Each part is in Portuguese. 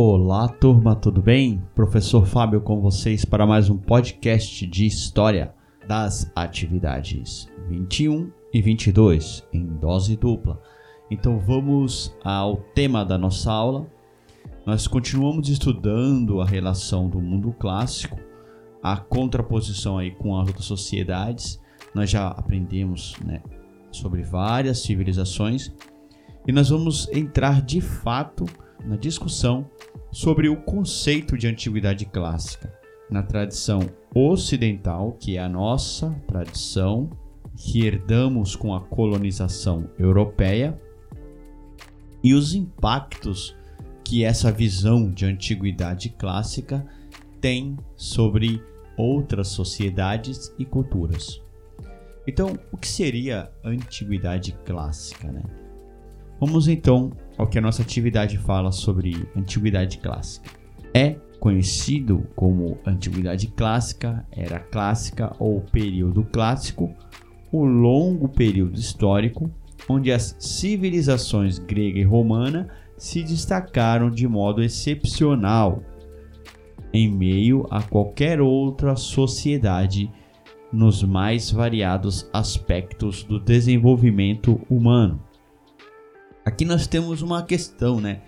Olá, turma, tudo bem? Professor Fábio com vocês para mais um podcast de história das atividades 21 e 22 em dose dupla. Então vamos ao tema da nossa aula. Nós continuamos estudando a relação do mundo clássico, a contraposição aí com as outras sociedades. Nós já aprendemos né, sobre várias civilizações e nós vamos entrar de fato na discussão sobre o conceito de antiguidade clássica na tradição ocidental, que é a nossa tradição que herdamos com a colonização europeia, e os impactos que essa visão de antiguidade clássica tem sobre outras sociedades e culturas. Então, o que seria antiguidade clássica, né? Vamos então ao que a nossa atividade fala sobre antiguidade clássica. É conhecido como antiguidade clássica, era clássica ou período clássico, o longo período histórico onde as civilizações grega e romana se destacaram de modo excepcional em meio a qualquer outra sociedade nos mais variados aspectos do desenvolvimento humano. Aqui nós temos uma questão, né?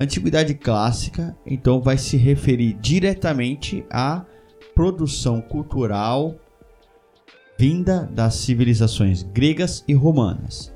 Antiguidade clássica, então, vai se referir diretamente à produção cultural vinda das civilizações gregas e romanas.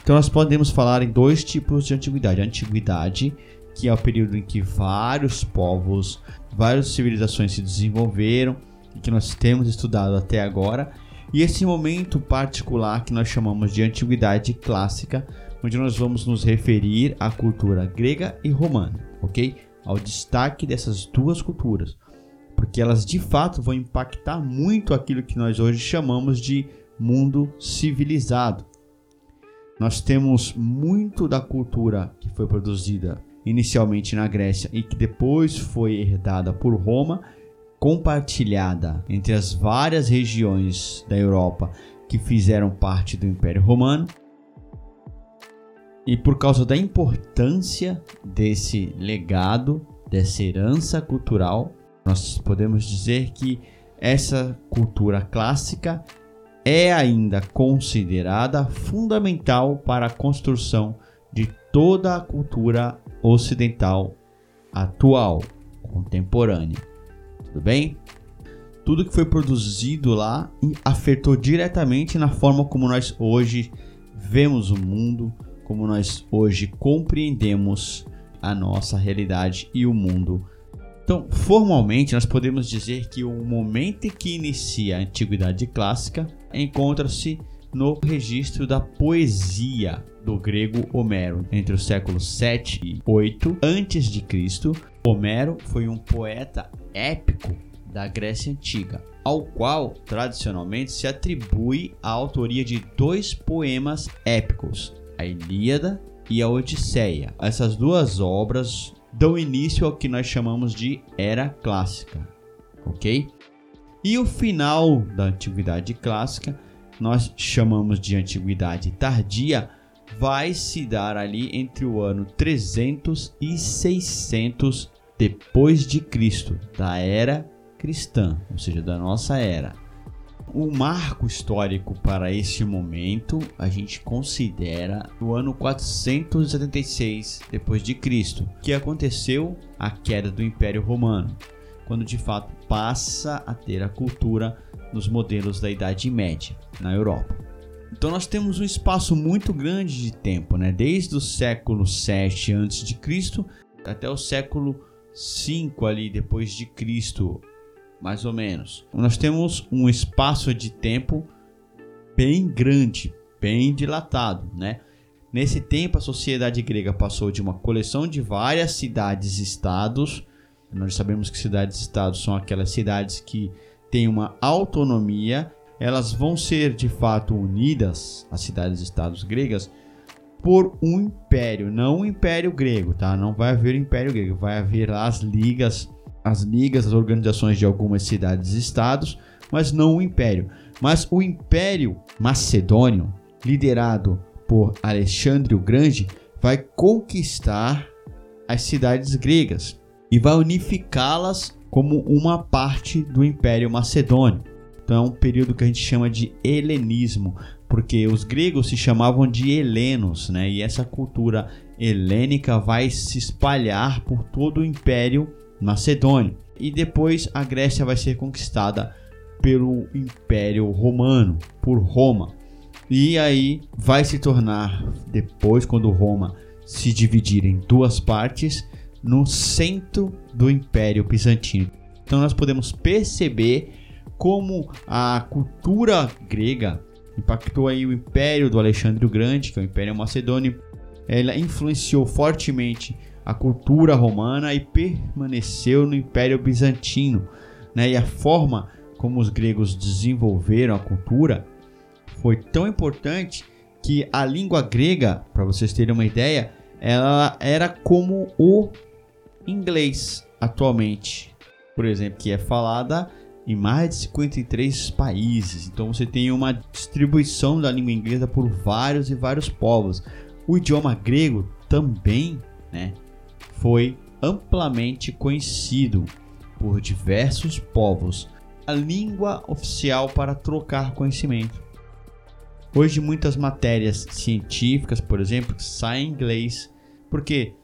Então, nós podemos falar em dois tipos de antiguidade: a antiguidade, que é o período em que vários povos, várias civilizações se desenvolveram e que nós temos estudado até agora, e esse momento particular que nós chamamos de antiguidade clássica onde nós vamos nos referir à cultura grega e romana, ok? Ao destaque dessas duas culturas, porque elas de fato vão impactar muito aquilo que nós hoje chamamos de mundo civilizado. Nós temos muito da cultura que foi produzida inicialmente na Grécia e que depois foi herdada por Roma, compartilhada entre as várias regiões da Europa que fizeram parte do Império Romano e por causa da importância desse legado, dessa herança cultural, nós podemos dizer que essa cultura clássica é ainda considerada fundamental para a construção de toda a cultura ocidental atual, contemporânea. Tudo bem? Tudo que foi produzido lá afetou diretamente na forma como nós hoje vemos o mundo, como nós hoje compreendemos a nossa realidade e o mundo. Então, formalmente, nós podemos dizer que o momento em que inicia a Antiguidade Clássica encontra-se no registro da poesia do grego Homero, entre os séculos 7 e 8 a.C. Homero foi um poeta épico da Grécia Antiga, ao qual tradicionalmente se atribui a autoria de dois poemas épicos, a Ilíada e a Odisseia. Essas duas obras dão início ao que nós chamamos de Era Clássica, ok? E o final da Antiguidade Clássica, nós chamamos de Antiguidade Tardia, vai se dar ali entre o ano 300 e 600 depois de Cristo, da era cristã, ou seja, da nossa era. O marco histórico para esse momento a gente considera o ano 476 depois de Cristo, que aconteceu a queda do Império Romano, quando de fato passa a ter a cultura nos modelos da Idade Média na Europa. Então nós temos um espaço muito grande de tempo, né? Desde o século 7 a.C. até o século 5 ali depois de Cristo, mais ou menos. Nós temos um espaço de tempo bem grande, bem dilatado, né? Nesse tempo, a sociedade grega passou de uma coleção de várias cidades-estados. Nós sabemos que cidades-estados são aquelas cidades que têm uma autonomia. Elas vão ser de fato unidas, as cidades-estados gregas, por um império, não o império grego, tá? Não vai haver império grego, vai haver as ligas as ligas, as organizações de algumas cidades-estados, mas não o império. Mas o Império Macedônio, liderado por Alexandre o Grande, vai conquistar as cidades gregas e vai unificá-las como uma parte do Império Macedônio. Então é um período que a gente chama de helenismo, porque os gregos se chamavam de helenos, né? E essa cultura helênica vai se espalhar por todo o Império Macedônio. E depois a Grécia vai ser conquistada pelo Império Romano, por Roma. E aí vai se tornar, depois, quando Roma se dividir em duas partes, no centro do Império Bizantino. Então nós podemos perceber como a cultura grega impactou aí o Império do Alexandre o Grande, que é o Império Macedônio. Ela influenciou fortemente a cultura romana e permaneceu no Império Bizantino. Né? E a forma como os gregos desenvolveram a cultura foi tão importante que a língua grega, para vocês terem uma ideia, ela era como o inglês atualmente, por exemplo, que é falada em mais de 53 países. Então você tem uma distribuição da língua inglesa por vários e vários povos. O idioma grego também, né, foi amplamente conhecido por diversos povos. A língua oficial para trocar conhecimento. Hoje muitas matérias científicas, por exemplo, saem em inglês, porque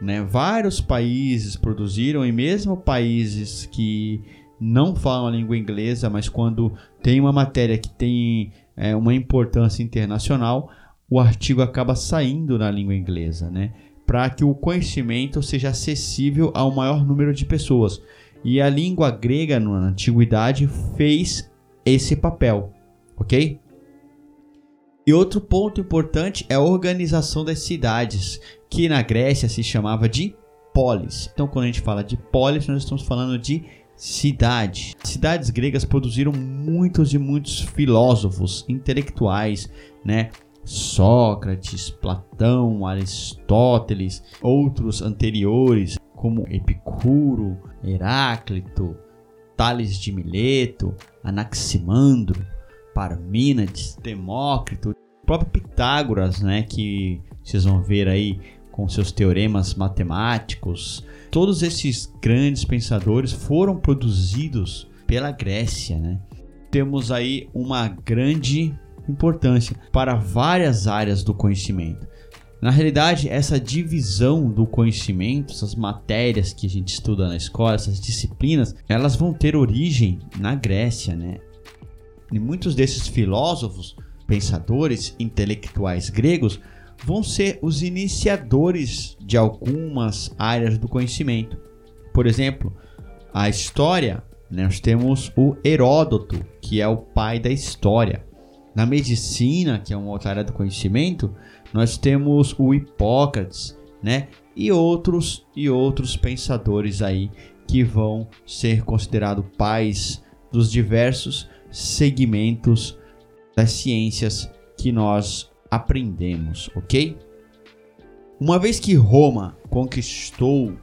né, vários países produziram e mesmo países que não falam a língua inglesa, mas quando tem uma matéria que tem é, uma importância internacional, o artigo acaba saindo na língua inglesa, né? Para que o conhecimento seja acessível ao maior número de pessoas. E a língua grega na antiguidade fez esse papel, ok? E outro ponto importante é a organização das cidades, que na Grécia se chamava de polis. Então, quando a gente fala de polis, nós estamos falando de cidade. Cidades gregas produziram muitos e muitos filósofos, intelectuais, né? Sócrates, Platão, Aristóteles, outros anteriores, como Epicuro, Heráclito, Tales de Mileto, Anaximandro, Parmênides, Demócrito, o próprio Pitágoras, né, que vocês vão ver aí com seus teoremas matemáticos. Todos esses grandes pensadores foram produzidos pela Grécia, né? Temos aí uma grande importância para várias áreas do conhecimento. Na realidade, essa divisão do conhecimento, essas matérias que a gente estuda na escola, essas disciplinas, elas vão ter origem na Grécia, né? E muitos desses filósofos, pensadores, intelectuais gregos vão ser os iniciadores de algumas áreas do conhecimento. Por exemplo, a história, né, nós temos o Heródoto, que é o pai da história. Na medicina, que é uma outra área do conhecimento, nós temos o Hipócrates, né? E outros e outros pensadores aí que vão ser considerados pais dos diversos segmentos das ciências que nós aprendemos, ok? Uma vez que Roma conquistou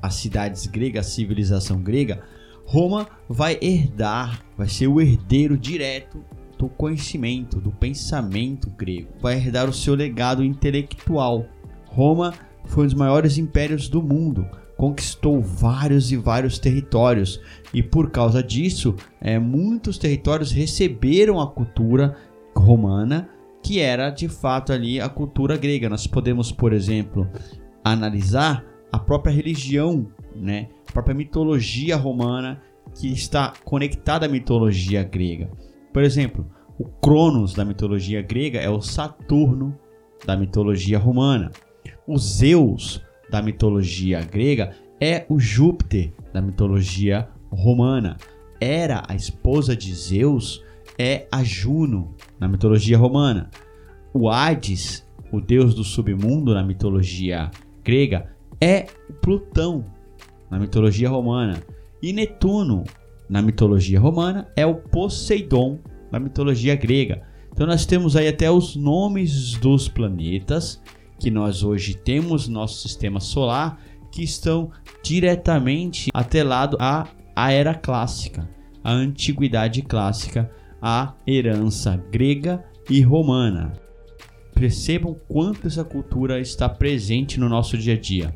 as cidades gregas, a civilização grega, Roma vai herdar, vai ser o herdeiro direto do conhecimento, do pensamento grego, vai herdar o seu legado intelectual. Roma foi um dos maiores impérios do mundo, conquistou vários e vários territórios e por causa disso, é, muitos territórios receberam a cultura romana, que era de fato ali a cultura grega. Nós podemos, por exemplo, analisar a própria religião, né, a própria mitologia romana que está conectada à mitologia grega. Por exemplo, o Cronos da mitologia grega é o Saturno da mitologia romana. O Zeus da mitologia grega é o Júpiter da mitologia romana. Era a esposa de Zeus é a Juno na mitologia romana. O Hades, o deus do submundo na mitologia grega, é o Plutão na mitologia romana. E Netuno na mitologia romana é o Poseidon na mitologia grega. Então nós temos aí até os nomes dos planetas que nós hoje temos no nosso sistema solar que estão diretamente atrelados à, à era clássica, à antiguidade clássica, à herança grega e romana. Percebam quanto essa cultura está presente no nosso dia a dia.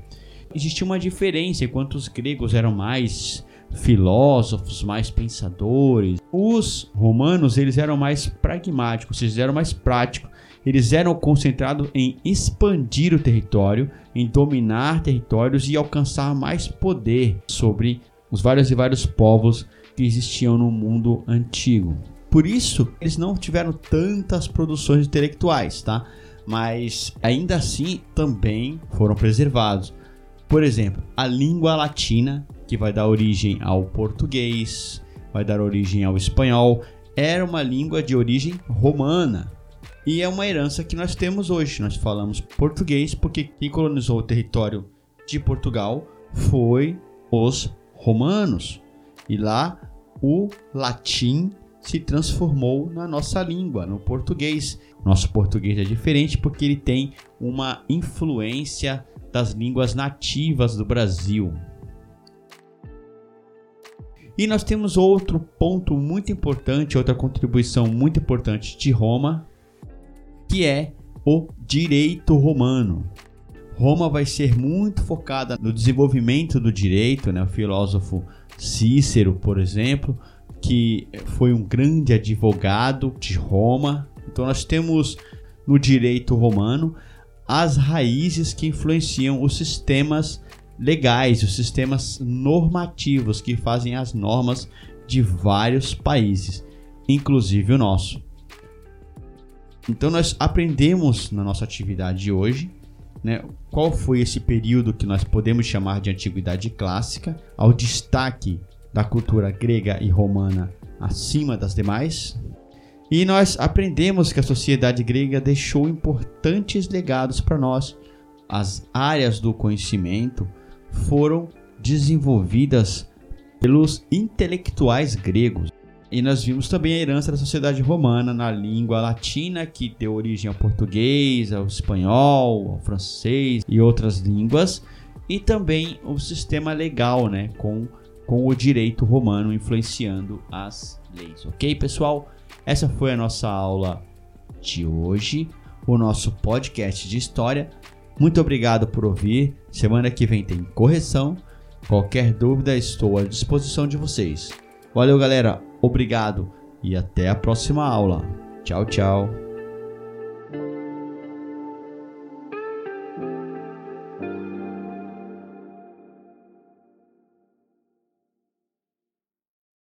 existia uma diferença enquanto os gregos eram mais filósofos, mais pensadores. Os romanos, eles eram mais pragmáticos, eles eram mais práticos. Eles eram concentrados em expandir o território, em dominar territórios e alcançar mais poder sobre os vários e vários povos que existiam no mundo antigo. Por isso, eles não tiveram tantas produções intelectuais, tá? Mas ainda assim também foram preservados. Por exemplo, a língua latina que vai dar origem ao português, vai dar origem ao espanhol, era uma língua de origem romana. E é uma herança que nós temos hoje. Nós falamos português porque quem colonizou o território de Portugal foi os romanos. E lá o latim se transformou na nossa língua, no português. Nosso português é diferente porque ele tem uma influência das línguas nativas do Brasil. E nós temos outro ponto muito importante, outra contribuição muito importante de Roma, que é o direito romano. Roma vai ser muito focada no desenvolvimento do direito, né? O filósofo Cícero, por exemplo, que foi um grande advogado de Roma. Então nós temos no direito romano as raízes que influenciam os sistemas legais, os sistemas normativos que fazem as normas de vários países, inclusive o nosso. Então nós aprendemos na nossa atividade de hoje, né, qual foi esse período que nós podemos chamar de antiguidade clássica, ao destaque da cultura grega e romana acima das demais. E nós aprendemos que a sociedade grega deixou importantes legados para nós. As áreas do conhecimento foram desenvolvidas pelos intelectuais gregos. E nós vimos também a herança da sociedade romana na língua latina, que deu origem ao português, ao espanhol, ao francês e outras línguas, e também o sistema legal, né, com, com o direito romano influenciando as leis. Ok, pessoal? Essa foi a nossa aula de hoje, o nosso podcast de história. Muito obrigado por ouvir. Semana que vem tem correção. Qualquer dúvida, estou à disposição de vocês. Valeu, galera. Obrigado e até a próxima aula. Tchau, tchau.